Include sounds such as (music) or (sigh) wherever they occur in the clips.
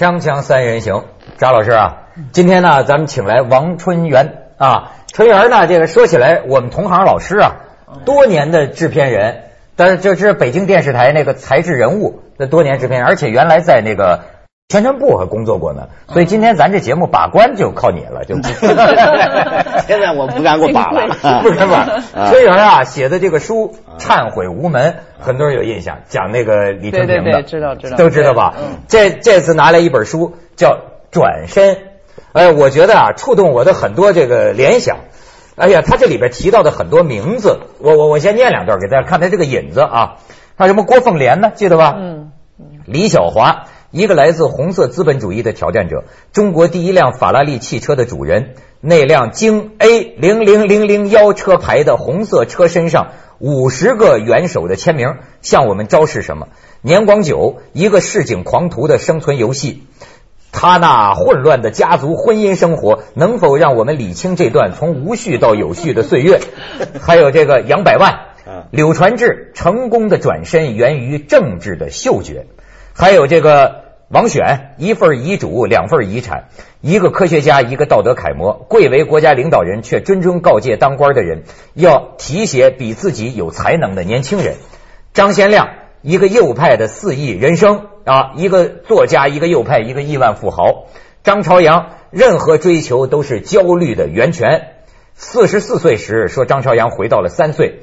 锵锵三人行，张老师啊，今天呢，咱们请来王春元啊，春元呢，这个说起来，我们同行老师啊，多年的制片人，但是这是北京电视台那个才智人物的多年制片人，而且原来在那个宣传部还工作过呢，所以今天咱这节目把关就靠你了，就 (laughs) 现在我不敢给我把了，(laughs) 不敢把。春元啊写的这个书《忏悔无门》，很多人有印象，讲那个李春平的，对对对知道知道都知道吧？嗯这这次拿来一本书叫《转身》，哎，我觉得啊，触动我的很多这个联想。哎呀，他这里边提到的很多名字，我我我先念两段给大家看他这个引子啊。还有什么郭凤莲呢？记得吧？嗯，李小华，一个来自红色资本主义的挑战者，中国第一辆法拉利汽车的主人。那辆京 A 零零零零幺车牌的红色车身上五十个元首的签名，向我们昭示什么？年广久，一个市井狂徒的生存游戏。他那混乱的家族婚姻生活，能否让我们理清这段从无序到有序的岁月？还有这个杨百万，柳传志成功的转身源于政治的嗅觉，还有这个王选一份遗嘱两份遗产，一个科学家一个道德楷模，贵为国家领导人却谆谆告诫当官的人要提携比自己有才能的年轻人。张先亮一个右派的四亿人生啊，一个作家，一个右派，一个亿万富豪。张朝阳任何追求都是焦虑的源泉。四十四岁时说张朝阳回到了三岁，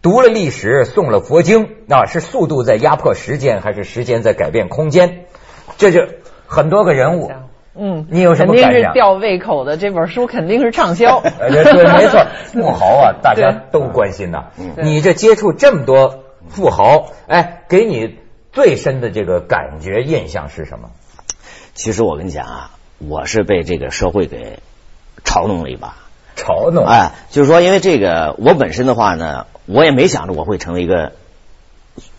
读了历史，诵了佛经啊，是速度在压迫时间，还是时间在改变空间？这就很多个人物。嗯，你有什么肯定感想？是吊胃口的，这本书肯定是畅销。(laughs) 呃对，没错，(laughs) 富豪啊，大家都关心呐。对你这接触这么多富豪，哎，给你最深的这个感觉印象是什么？其实我跟你讲啊，我是被这个社会给嘲弄了一把。嘲弄，哎，就是说，因为这个，我本身的话呢，我也没想着我会成为一个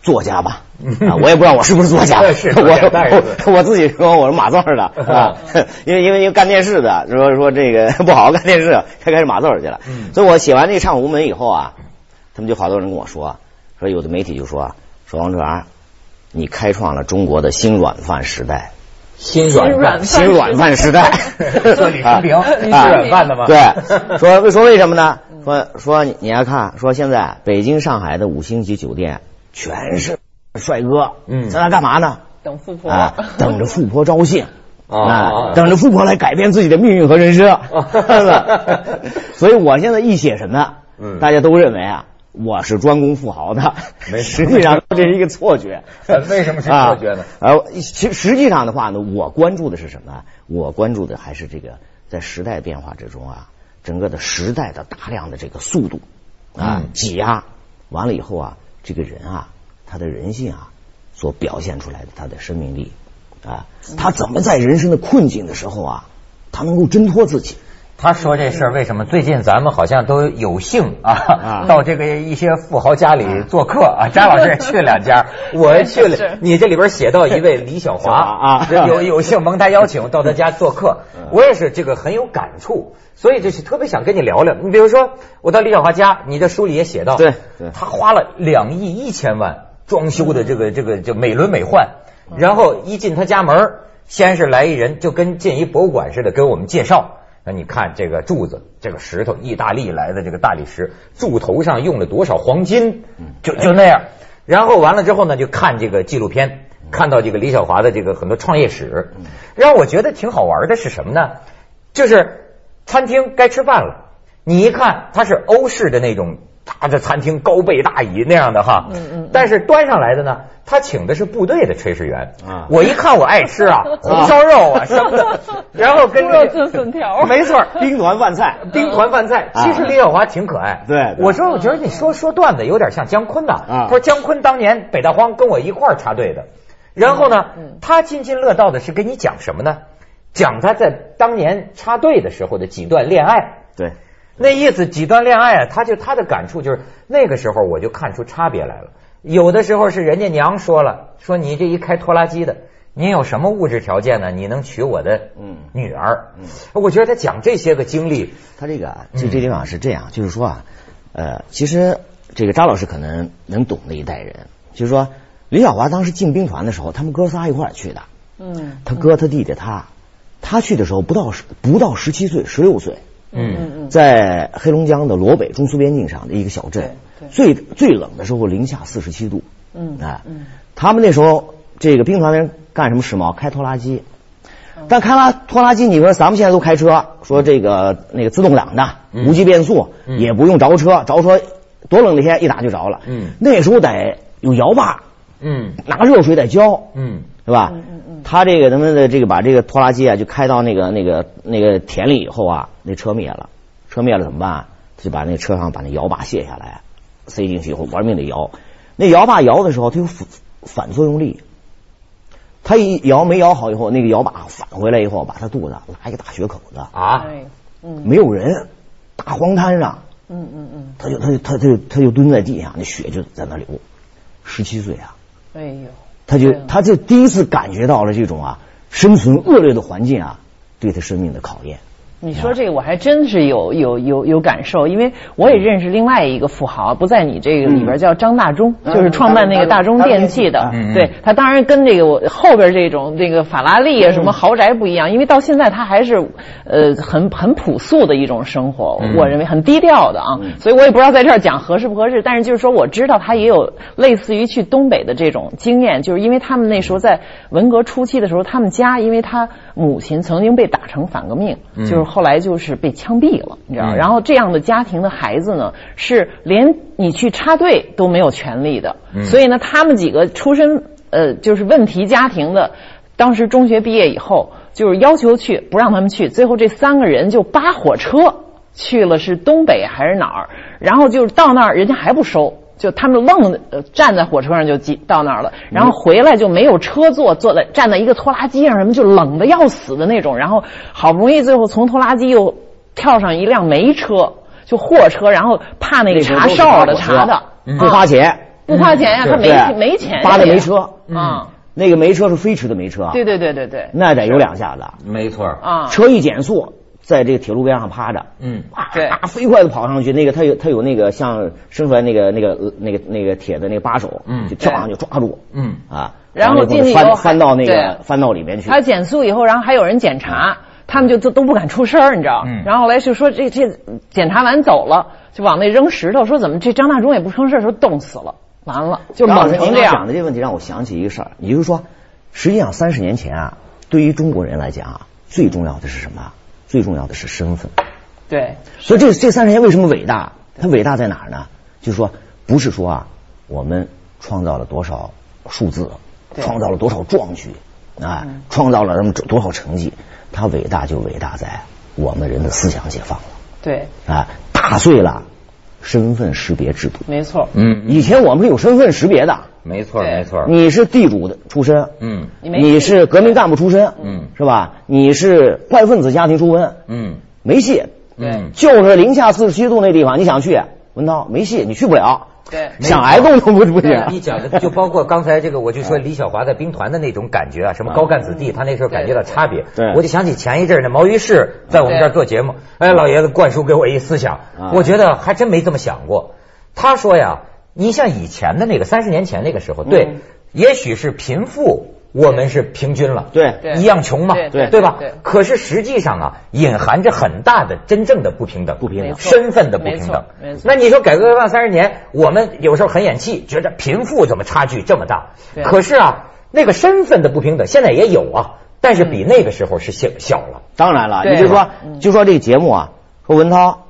作家吧，啊，我也不知道我是不是作家，(laughs) 是我我自己说我是码字儿的啊，(laughs) 因为因为因为干电视的，说说这个 (laughs) 不好好干电视，开开始码字儿去了，嗯。所以我写完这个《忏悔无门》以后啊，他们就好多人跟我说，说有的媒体就说说王志元，你开创了中国的新软饭时代。新软饭，新软饭时代，说李春平，你是啊软饭的吗？对，说为说为什么呢？说说你你要看，说现在北京、上海的五星级酒店全是帅哥，嗯。在那干嘛呢？等富婆，啊，等着富婆招幸。啊啊，等着富婆来改变自己的命运和人生，(laughs) 所以我现在一写什么，嗯。大家都认为啊，我是专攻富豪的，没实际上这是一个错觉。呃 (laughs) 为什么是错觉呢？啊？呃，其实际上的话呢，我关注的是什么？我关注的还是这个在时代变化之中啊，整个的时代的大量的这个速度。啊嗯。挤压，完了以后啊，这个人啊，他的人性啊，所表现出来的他的生命力啊，他怎么在人生的困境的时候啊，他能够挣脱自己。他说这事儿为什么？最近咱们好像都有幸啊，啊。(laughs) 到这个一些富豪家里做客啊？张老师也 (laughs) 去了两家，我去了。你这里边写到一位李小华啊。(laughs) 有有幸蒙他邀请到他家做客，我也是这个很有感触，所以就是特别想跟你聊聊。你比如说，我到李小华家，你这书里也写到，对对。他花了两亿一千万装修的这个这个就美轮美奂，然后一进他家门，先是来一人，就跟进一博物馆似的，给我们介绍。那你看这个柱子，这个石头，意大利来的这个大理石，柱头上用了多少黄金，就就那样。然后完了之后呢，就看这个纪录片，看到这个李小华的这个很多创业史，让我觉得挺好玩的是什么呢？就是餐厅该吃饭了，你一看它是欧式的那种大的餐厅，高背大椅那样的哈，嗯嗯但是端上来的呢，他请的是部队的炊事员。啊。我一看我爱吃啊，红烧肉啊什么的，(laughs) 然后跟猪肉炖粉条。(laughs) 没错，(laughs) 兵团饭菜，兵团饭菜，啊。其实李小华挺可爱。对对。我说我觉得你说说段子有点像姜昆呐。啊。他说姜昆当年北大荒跟我一块儿插队的，然后呢嗯，他津津乐道的是跟你讲什么呢？讲他在当年插队的时候的几段恋爱。对，那意思几段恋爱啊，他就他的感触就是那个时候我就看出差别来了。有的时候是人家娘说了，说你这一开拖拉机的，你有什么物质条件呢？你能娶我的嗯女儿？嗯我觉得他讲这些个经历，他这个啊，就这地方是这样，就是说啊，呃，其实这个张老师可能能懂那一代人，就是说李小华当时进兵团的时候，他们哥仨一块儿去的，嗯他哥、他弟弟、他，他去的时候不到十不到十七岁，十六岁，嗯嗯在黑龙江的罗北中苏边境上的一个小镇，最最冷的时候零下四十七度，嗯哎，他们那时候这个兵团的人干什么时髦？开拖拉机。但开拉拖拉机，你说咱们现在都开车，说这个那个自动挡的，嗯无级变速，嗯也不用着车，着车多冷的天一打就着了。嗯那时候得有摇把，嗯拿热水得浇，嗯是吧？他这个他们的这个把这个拖拉机啊，就开到那个那个那个田里以后啊，那车灭了，车灭了怎么办？他就把那车上把那摇把卸下来，塞进去以后玩命的摇。那摇把摇的时候，它有反反作用力，他一摇没摇好以后，那个摇把返回来以后，把他肚子拉一个大血口子，啊，哎，嗯没有人，大荒滩上，嗯嗯嗯，他就他就他就他就蹲在地上，那血就在那流。十七岁啊，哎呦，他就他就第一次感觉到了这种啊生存恶劣的环境啊对他生命的考验。你说这个我还真是有有有有感受，因为我也认识另外一个富豪，不在你这个里边，叫张大中，就是创办那个大中电器的。对他当然跟这个我后边这种这个法拉利啊什么豪宅不一样，因为到现在他还是呃很很朴素的一种生活，嗯。我认为很低调的啊，所以我也不知道在这儿讲合适不合适，但是就是说我知道他也有类似于去东北的这种经验，就是因为他们那时候在文革初期的时候，他们家因为他母亲曾经被打成反革命，嗯。就是后来就是被枪毙了，你知道？嗯然后这样的家庭的孩子呢，是连你去插队都没有权利的，嗯所以呢，他们几个出身呃就是问题家庭的，当时中学毕业以后就是要求去，不让他们去，最后这三个人就扒火车去了，是东北还是哪儿？然后就是到那儿，人家还不收。就他们愣、呃、站在火车上就挤到那儿了，然后回来就没有车坐，坐在站在一个拖拉机上，什么就冷的要死的那种，然后好不容易最后从拖拉机又跳上一辆煤车，就货车，然后怕那个查哨的查的，不花钱，不花钱呀，他没对。没钱，扒的煤车，啊，那个煤车是飞驰的煤车，对对对对对，那得有两下子，没错。儿啊，车一减速，在这个铁路边上趴着，嗯啊对飞快的跑上去，那个他有他有那个像伸出来那个那个呃那个那个铁的那个把手，嗯就跳上去抓住，嗯啊，然后进去以后翻到那个翻到里面去，他减速以后，然后还有人检查，他们就都都不敢出声儿，你知道？嗯然后后来就说这这检查完走了，就往那扔石头，说怎么这张大中也不吭声，说冻死了，完了就张老师冷成这样。您讲的这个问题让我想起一个事儿，也就是说，实际上三十年前啊，对于中国人来讲啊，最重要的是什么？最重要的是身份。对，所以这这三十年为什么伟大？它伟大在哪儿呢？就是说，不是说啊，我们创造了多少数字，创造了多少壮举，啊，创造了什么多少成绩？它伟大就伟大在我们人的思想解放了，对，啊，打碎了身份识别制度。没错。嗯，以前我们是有身份识别的，没错没错，你是地主的出身，嗯。你是革命干部出身，嗯。是吧？你是坏分子家庭出身，嗯。没戏。对。就是零下四十七度那地方，你想去，文涛没戏，你去不了。对想挨冻都不不你行。讲的就包括刚才这个，我就说李小华在兵团的那种感觉啊，什么高干子弟，他那时候感觉到差别。对我就想起前一阵呢，毛于士在我们这儿做节目，哎，老爷子灌输给我一思想啊，我觉得还真没这么想过。他说呀，你像以前的那个三十年前那个时候，对嗯，也许是贫富。我们是平均了，对对一样穷嘛，对对对吧对？可是实际上啊，隐含着很大的真正的不平等，不平等身份的不平等没错。那你说改革开放三十年，我们有时候很演气，觉得贫富怎么差距这么大？对可是啊，那个身份的不平等现在也有啊，但是比那个时候是小小了。当然了，对你就说嗯，就说这个节目啊，说文涛，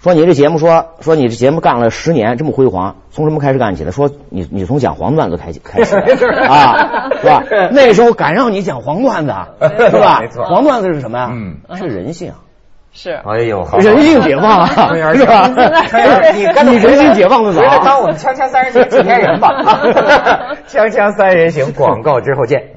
说你这节目说说你这节目干了十年这么辉煌，从什么开始干起的？说你你从讲黄段子开始开始 (laughs) 啊，是吧？(laughs) 那时候敢让你讲黄段子，(laughs) 是吧没错？黄段子是什么呀？嗯是人性，是。哎呦，好人性解放啊，是吧？你干脆你人性解放的早当我们锵锵三人行制片人吧。锵锵三人行，广告之后见。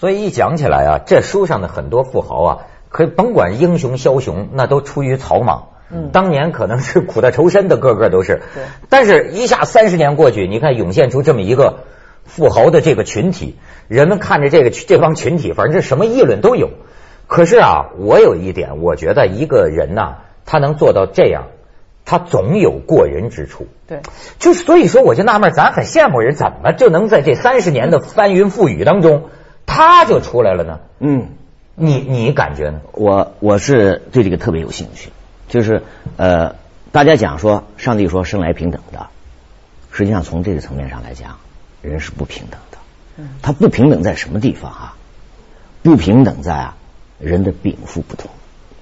所以一讲起来啊，这书上的很多富豪啊，可以甭管英雄枭雄，那都出于草莽。嗯当年可能是苦大仇深的，个个都是。对但是，一下三十年过去，你看涌现出这么一个富豪的这个群体，人们看着这个这帮群体，反正这什么议论都有。可是啊，我有一点，我觉得一个人呐、他能做到这样，他总有过人之处。对，就是所以说，我就纳闷，咱很羡慕人，怎么就能在这三十年的翻云覆雨当中，他就出来了呢？嗯，你你感觉呢？我我是对这个特别有兴趣，就是呃，大家讲说上帝说生来平等的，实际上从这个层面上来讲，人是不平等的。他不平等在什么地方啊？不平等在啊，人的禀赋不同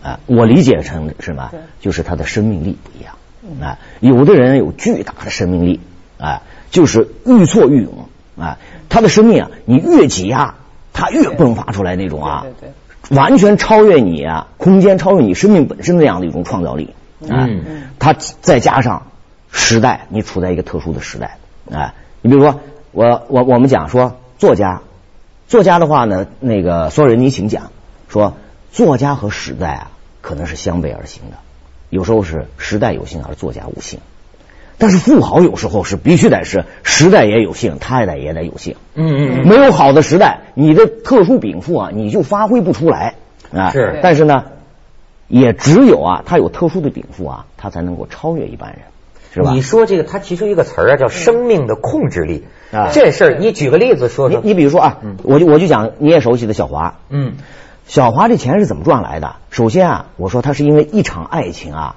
啊。我理解成什么？就是他的生命力不一样啊。有的人有巨大的生命力啊，就是愈挫愈勇啊。他的生命啊，你越挤压，他越迸发出来那种啊，对对完全超越你啊，空间超越你生命本身那样的一种创造力啊。他再加上时代，你处在一个特殊的时代啊。你比如说，我我我们讲说作家，作家的话呢，那个索尔仁尼琴讲说，作家和时代啊，可能是相背而行的，有时候是时代有幸而作家无幸。但是富豪有时候是必须得是时代也有幸，他也得也得有幸。嗯嗯没有好的时代，你的特殊禀赋啊，你就发挥不出来啊。是但是呢，也只有啊，他有特殊的禀赋啊，他才能够超越一般人，是吧？你说这个，他提出一个词儿啊，叫生命的控制力。啊这事儿你举个例子说说。你你比如说啊，我就我就讲你也熟悉的小华，嗯小华这钱是怎么赚来的？首先啊，我说他是因为一场爱情啊，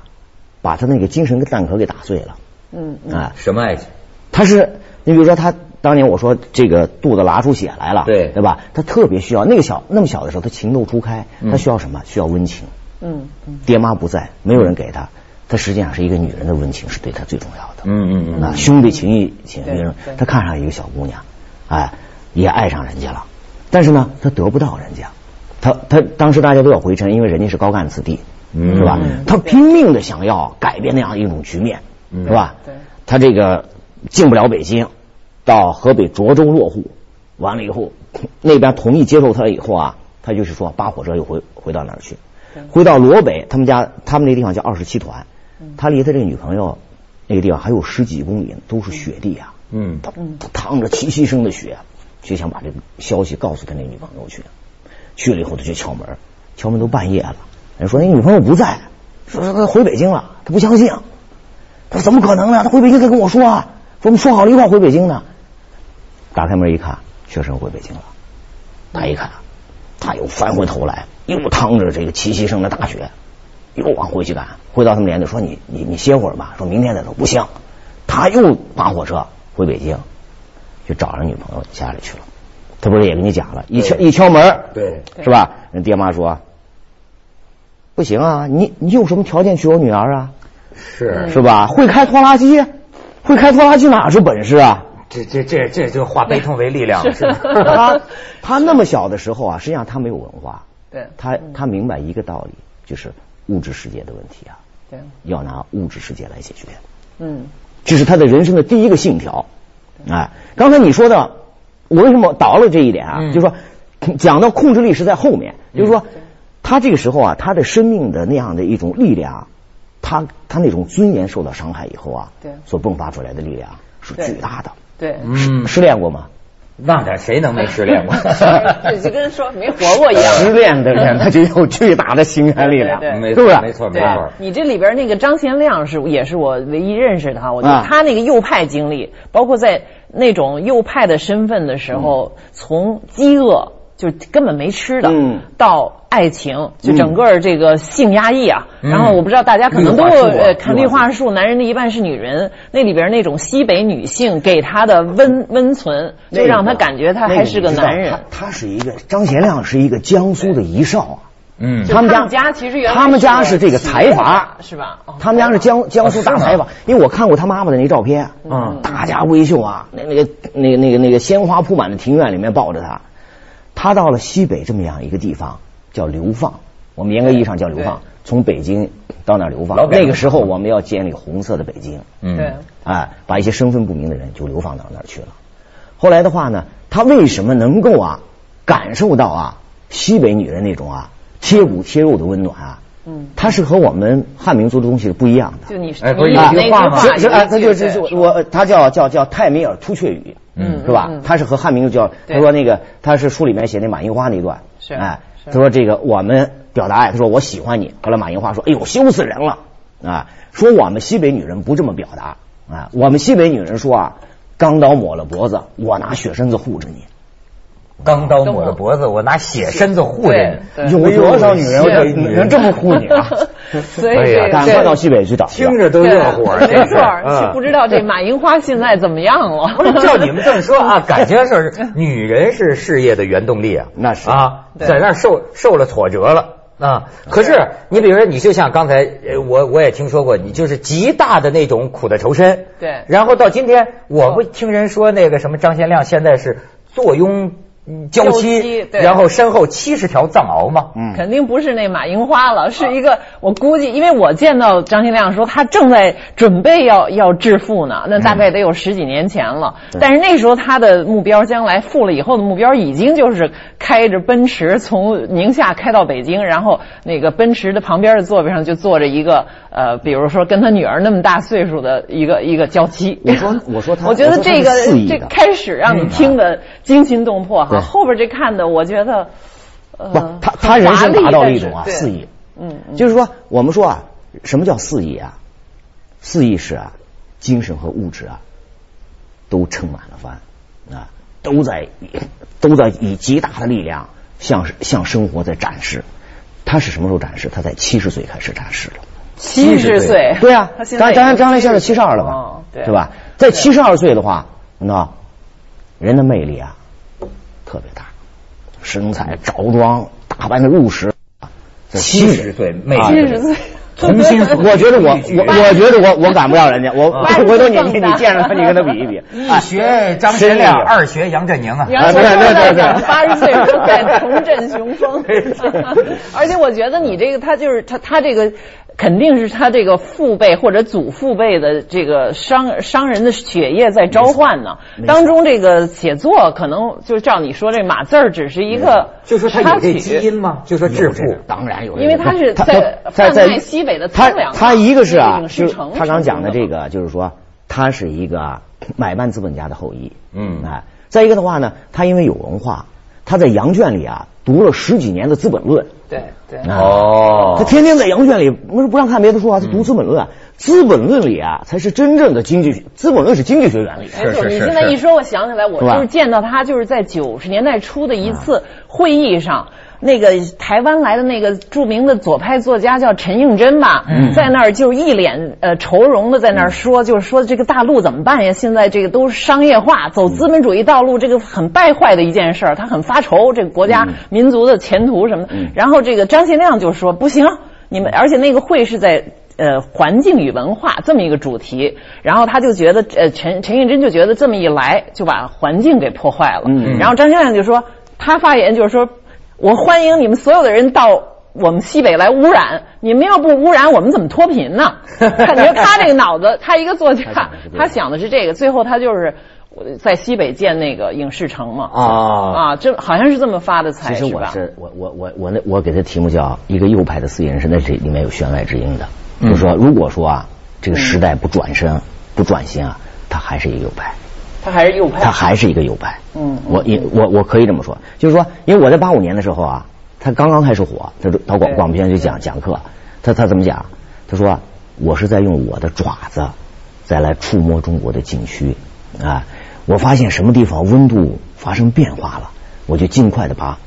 把他那个精神的蛋壳给打碎了嗯嗯啊。什么爱情？他是你比如说他当年我说这个肚子拉出血来了，对对吧？他特别需要那个小那么小的时候，他情窦初开，他需要什么？需要温情。嗯嗯爹妈不在，没有人给他，他实际上是一个女人的温情是对他最重要的。嗯嗯嗯啊，兄弟情谊情谊对对，他看上一个小姑娘，哎，也爱上人家了，但是呢，他得不到人家，他他当时大家都要回城，因为人家是高干子弟，嗯是吧嗯？他拼命的想要改变那样一种局面，嗯是吧？对他这个进不了北京，到河北涿州落户，完了以后，那边同意接受他以后啊，他就是说扒火车又回回到哪儿去？回到罗北，他们家他们那地方叫二十七团，他离他这个女朋友那个地方还有十几公里，都是雪地啊。嗯他他淌着齐溪声的雪，就想把这个消息告诉他那女朋友去。去了以后，他就敲门，敲门都半夜了，人说那女朋友不在，说说他回北京了，他不相信。他说怎么可能呢？他回北京他跟我说啊，说我们说好了一块回北京呢。打开门一看，确实回北京了。他一看，他又翻回头来，又趟着这个齐齐声的大雪，又往回去赶。回到他们连队说你你你歇会儿吧，说明天再走。不行，他又扒火车回北京，去找着女朋友家里去了。他不是也跟你讲了，一敲一敲门，对是吧？人爹妈说不行啊，你你有什么条件娶我女儿啊？是。是吧？会开拖拉机，会开拖拉机哪是本事啊？这这这这就化悲痛为力量，是。吧？(laughs) 他他那么小的时候啊，实际上他没有文化，对。他他明白一个道理，就是物质世界的问题啊，对。要拿物质世界来解决，嗯。这是他的人生的第一个信条。哎，刚才你说的，我为什么倒了这一点啊？嗯。就是说，讲到控制力是在后面，就是说，他这个时候啊，他的生命的那样的一种力量啊，他他那种尊严受到伤害以后啊，对所迸发出来的力量是巨大的。对，嗯，失恋过吗？那点谁能没失恋过？(laughs) 这就跟说没活过一样。(laughs) 失恋的人他就有巨大的心肝力量，没是不是？没错没错。你这里边那个张贤亮是也是我唯一认识的哈，我觉啊得他那个右派经历，包括在那种右派的身份的时候，从饥饿就根本没吃的，嗯。到爱情，就整个这个性压抑啊。嗯。然后我不知道大家可能都看绿化树，男人的一半是女人，那里边那种西北女性给他的温温存，就让他感觉他还是个男人。他他是一个张贤亮是一个江苏的遗少。啊，嗯。他们家其实原来他们家是是这个财阀，是吧？哦。他们家是江江苏大财阀，因为我看过他妈妈的那照片，啊大家闺秀啊，那那个那个那个那个鲜花铺满的庭院里面抱着他，他到了西北这么样一个地方叫流放，我们严格意义上叫流放，从北京到那儿流放那个时候我们要建立红色的北京，嗯。哎，把一些身份不明的人就流放到那儿去了。后来的话呢，他为什么能够啊感受到啊西北女人那种啊贴骨贴肉的温暖啊？嗯，他是和我们汉民族的东西是不一样的。就你哎不是你有那句话吗是是啊，他就是我他叫叫叫泰米尔突厥语，嗯是吧嗯？他是和汉民族叫，他说那个他是书里面写那马樱花那段，是哎，他说这个我们表达爱，他说我喜欢你。后来马樱花说：“哎呦，羞死人了啊！说我们西北女人不这么表达啊，我们西北女人说啊，钢刀抹了脖子，我拿雪身子护着你。钢刀抹着脖子，我拿血身子护着你。有多少女人我女人这么护你啊？(laughs) (laughs) 所以赶快到西北去找。听着都热乎，没错，不知道这马樱花现在怎么样了。不是照你们这么说啊，(laughs) 感觉是女人是事业的原动力啊。那是啊，在那儿受受了挫折了。啊，可是你比如说，你就像刚才呃我我也听说过，你就是极大的那种苦的仇深，对然后到今天，我不听人说那个什么张贤亮现在是坐拥嗯娇娇妻然后身后七十条藏獒嘛，嗯。肯定不是那马樱花了，是一个我估计，因为我见到张新亮说他正在准备要要致富呢，那大概得有十几年前了。对。但是那时候他的目标，将来富了以后的目标已经就是开着奔驰从宁夏开到北京，然后那个奔驰的旁边的座位上就坐着一个呃，比如说跟他女儿那么大岁数的一个一个娇妻。我说 (laughs) 我说他我觉得这个这开始让你听的惊心动魄哈，对后边这看的我觉得。呃不，他他人生达到了一种啊华丽但是肆意，嗯，嗯就是说我们说啊，什么叫肆意啊？肆意是啊，精神和物质啊都撑满了帆啊，都在都在以极大的力量向向生活在展示。他是什么时候展示？他在七十岁开始展示了。七十岁，对啊，他现在张张张亮现在70七十二了吧哦，对对吧？在七十二岁的话，你知道，人的魅力啊特别大，身材、着装、打扮的入时，在七十岁七十岁，重新塑我觉得我我我觉得我我赶不上人家，我啊回头你你你见着他，你跟他比一比，一学张学亮，二学杨振宁啊。杨对对对对。八十岁时候 (laughs) 再重振雄风，(laughs) 而且我觉得你这个他就是他他这个肯定是他这个父辈或者祖父辈的这个商商人的血液在召唤呢。当中这个写作可能就照你说这码字儿只是一个就说他有这曲。基因吗？就说致富当然有，因为他是他在在贩卖西北的他苍凉他一个是啊，就是他刚讲的这个，就是说他是一个买办资本家的后裔，嗯。哎，再一个的话呢，他因为有文化，他在羊圈里啊读了十几年的《资本论》。对对。啊。哦。他天天在羊圈里，不是不让看别的书啊，他读《资本论》啊，《资本论》里啊才是真正的经济学，《资本论》是经济学原理。没错，是是你现在一说，我想起来，我就是见到他，就是在九十年代初的一次会议上，那个台湾来的那个著名的左派作家叫陈应真吧，在那儿就一脸呃愁容的在那儿说，就是说这个大陆怎么办呀？现在这个都是商业化，走资本主义道路，这个很败坏的一件事儿，他很发愁这个国家民族的前途什么的。然后这个张贤亮就说不行，你们而且那个会是在。呃，环境与文化这么一个主题，然后他就觉得，呃，陈陈应真就觉得这么一来就把环境给破坏了。嗯然后张先亮就说，他发言就是说，我欢迎你们所有的人到我们西北来污染，你们要不污染，我们怎么脱贫呢？(laughs) 他你说他这个脑子，他一个作家他想的是，这个最后他就是呃在西北建那个影视城嘛。啊啊，这好像是这么发的财，其实我吧？是我我我我那我给他题目叫一个右派的四眼人，是那这里面有弦外之音的，嗯就是说如果说啊这个时代不转身不转型啊，他还是一个右派。他还是右派。他还是一个右派。嗯嗯我也我我可以这么说，就是说，因为我在八五年的时候啊，他刚刚开始火，他到广广播片就讲讲课，他他怎么讲？他说我是在用我的爪子再来触摸中国的禁区啊，我发现什么地方温度发生变化了，我就尽快的把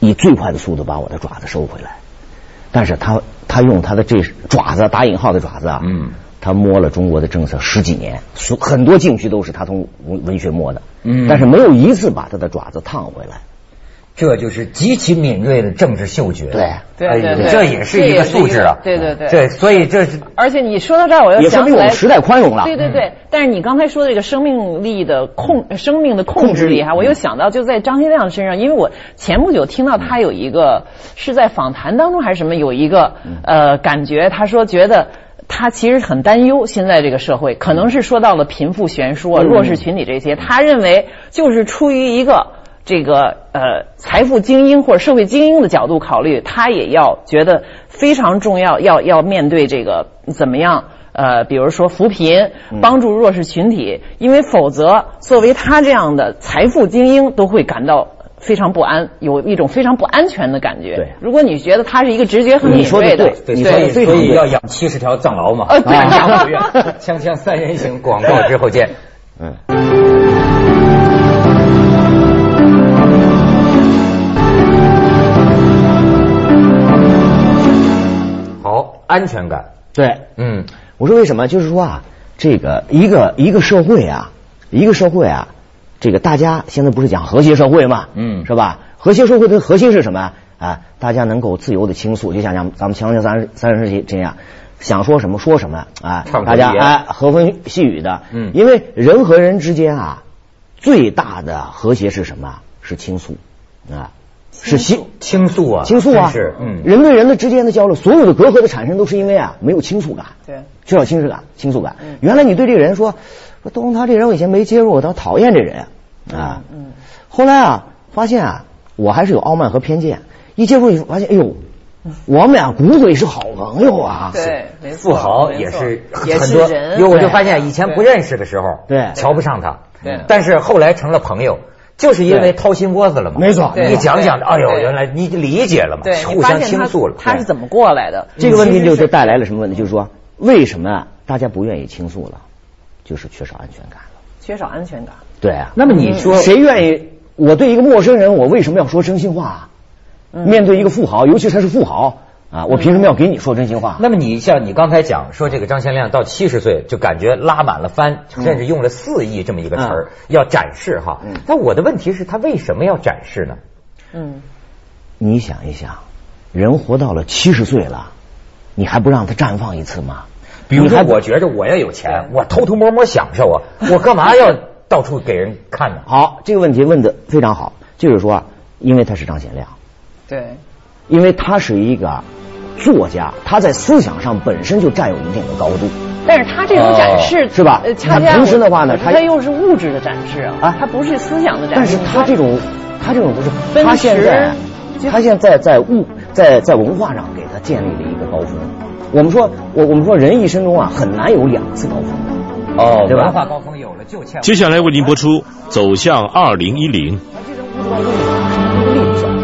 以最快的速度把我的爪子收回来。但是他他用他的这爪子打引号的爪子啊，嗯，他摸了中国的政策十几年，所很多禁区都是他从文文学摸的，嗯但是没有一次把他的爪子烫回来。这就是极其敏锐的政治嗅觉。对哎对对对这也是一个素质啊。对对对这所以这是而且你说到这儿，我又想起们时代宽容了对对对，但是你刚才说的这个生命力的控，生命的控制力哈，我又想到就在张学亮身上，因为我前不久听到他有一个是在访谈当中还是什么有一个呃感觉，他说觉得。他其实很担忧现在这个社会，可能是说到了贫富悬殊啊、弱势群体这些。他认为就是出于一个这个呃财富精英或者社会精英的角度考虑，他也要觉得非常重要，要要面对这个怎么样。呃，比如说扶贫，帮助弱势群体，因为否则作为他这样的财富精英都会感到非常不安，有一种非常不安全的感觉。对如果你觉得他是一个直觉很你敏锐的，说的对所以所以要养七十条藏獒嘛。呃对养不远。(laughs) 锵锵三人行，广告之后见。嗯。好，安全感。对，嗯，我说为什么？就是说啊，这个一个一个社会啊，一个社会啊，这个大家现在不是讲和谐社会嘛，嗯。是吧？和谐社会的核心是什么啊？大家能够自由的倾诉，就像咱咱们锵锵三三人行这样，想说什么说什么啊大家哎和风细雨的，嗯。因为人和人之间啊，最大的和谐是什么？是倾诉啊，是心倾诉啊，倾诉啊，是，嗯，人对人的之间的交流，所有的隔阂的产生都是因为啊没有倾诉感，对，缺少倾诉感、倾诉感。嗯。原来你对这个人说，说东东他这人我以前没接触过，他讨厌这人啊。嗯后来啊，发现啊，我还是有傲慢和偏见。一接触以后发现，哎呦，我们俩骨子里是好朋友啊。对，没错富豪也是也很多，是人，因为我就发现以前不认识的时候，对。瞧不上他，对。但是后来成了朋友，就是因为掏心窝子了嘛，没错。你讲讲，对。哎呦，原来你理解了嘛对，，互相倾诉了，他是怎么过来的？这个问题就是就带来了什么问题？就是说，为什么大家不愿意倾诉了？就是缺少安全感了。缺少安全感。对啊。那么你说谁愿意？我对一个陌生人，我为什么要说真心话啊？嗯面对一个富豪，尤其他是富豪啊，我凭什么要给你说真心话？那么你像你刚才讲说这个张先亮到七十岁就感觉拉满了帆，甚至用了四亿这么一个词儿要展示哈嗯。但我的问题是，他为什么要展示呢？嗯，你想一想，人活到了七十岁了，你还不让他绽放一次吗？比如说，你还我觉着我要有钱，我偷偷摸摸享受啊，我干嘛要到处给人看呢？好，这个问题问的非常好，就是说啊，因为他是张贤亮，对，因为他是一个作家，他在思想上本身就占有一定的高度。但是他这种展示、哦是吧呃，恰恰同时的话呢他又是物质的展示啊，啊他不是思想的展示但。是他这种，他这种不是，他现在他现在在物在在文化上给他建立了一个高峰。我们说，我我们说人一生中啊很难有两次高峰的。哦对吧文化高峰有了就欠。接下来为您播出《走向二零一零》。